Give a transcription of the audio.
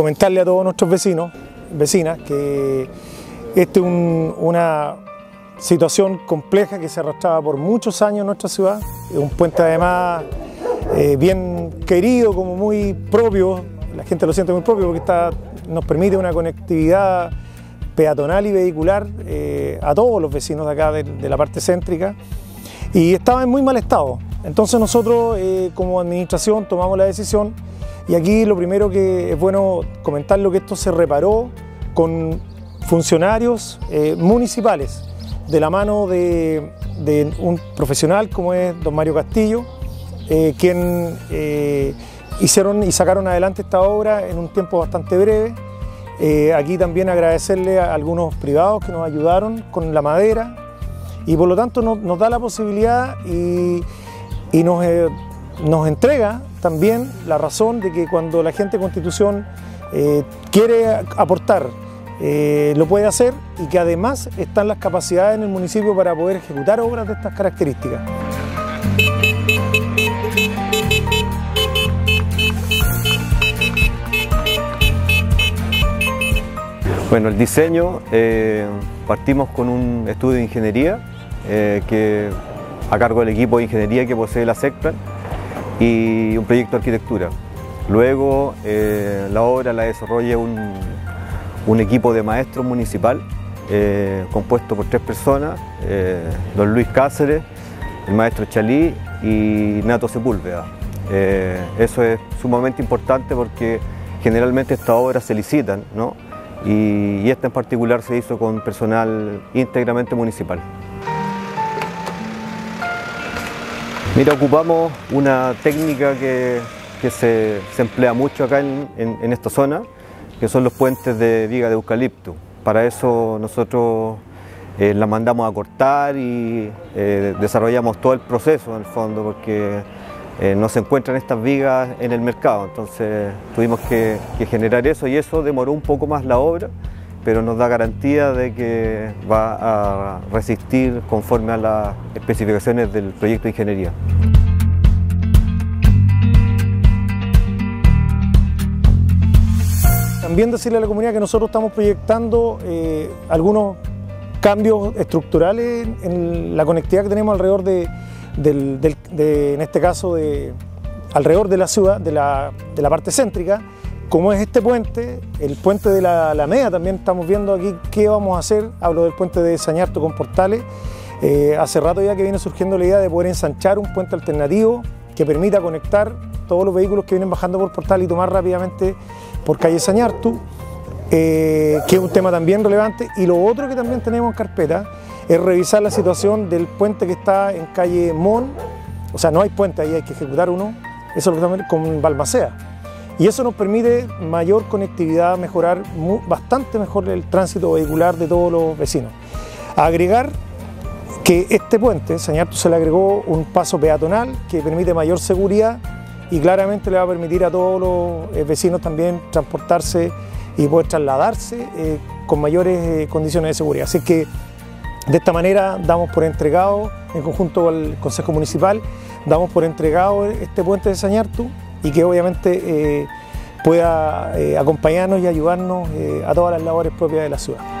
comentarle a todos nuestros vecinos, vecinas, que esta es una situación compleja que se arrastraba por muchos años en nuestra ciudad. Es un puente además eh, bien querido, como muy propio, la gente lo siente muy propio porque está, nos permite una conectividad peatonal y vehicular eh, a todos los vecinos de acá de, la parte céntrica y estaba en muy mal estado. Entonces nosotros eh, como administración tomamos la decisión y aquí lo primero que es bueno comentar lo que esto se reparó con funcionarios municipales de la mano de, un profesional como es don Mario Castillo, eh, quien eh, hicieron y sacaron adelante esta obra en un tiempo bastante breve. Eh, aquí también agradecerle a algunos privados que nos ayudaron con la madera y por lo tanto nos, da la posibilidad y, nos, nos, entrega también la razón de que cuando la gente de Constitución quiere aportar eh, lo puede hacer y que además están las capacidades en el municipio para poder ejecutar obras de estas características. Bueno, el diseño, eh, partimos con un estudio de ingeniería eh, que, a cargo del equipo de ingeniería que posee la SECPLAN y un proyecto de arquitectura. Luego la obra la desarrolla un, un equipo de maestros municipal eh, compuesto por tres personas, eh, don Luis Cáceres, el maestro Chalí y Nato Sepúlveda. Eh, eso es sumamente importante porque generalmente estas obras se licitan ¿no? y, esta en particular se hizo con personal íntegramente municipal. Mira, ocupamos una técnica que, se, emplea mucho acá en esta zona, que son los puentes de viga de eucalipto. Para eso nosotros eh, la mandamos a cortar y eh, desarrollamos todo el proceso en el fondo porque eh, no se encuentran estas vigas en el mercado, entonces tuvimos que, generar eso y eso demoró un poco más la obra, pero nos da garantía de que va a resistir conforme a las especificaciones del proyecto de ingeniería. También decirle a la comunidad que nosotros estamos proyectando eh, algunos cambios estructurales en la conectividad que tenemos alrededor de, en este caso, de, alrededor de la ciudad, de la, parte céntrica, como es este puente, el puente de la Alameda, también estamos viendo aquí qué vamos a hacer, hablo del puente de Sañarto con Portales, eh, hace rato ya que viene surgiendo la idea de poder ensanchar un puente alternativo que permita conectar todos los vehículos que vienen bajando por Portal y tomar rápidamente por calle Sañartu, eh, que es un tema también relevante. Y lo otro que también tenemos en carpeta es revisar la situación del puente que está en calle Mon, o sea, no hay puente ahí, hay que ejecutar uno, eso es lo que con Balmacea. Y eso nos permite mayor conectividad, mejorar bastante mejor el tránsito vehicular de todos los vecinos. agregar que este puente, Sañartu se le agregó un paso peatonal que permite mayor seguridad y claramente le va a permitir a todos los eh, vecinos también transportarse y poder trasladarse eh, con mayores eh, condiciones de seguridad. Así que de esta manera damos por entregado, en conjunto con el Consejo Municipal, damos por entregado este puente de Sañartu y que obviamente pueda acompañarnos y ayudarnos a todas las labores propias de la ciudad.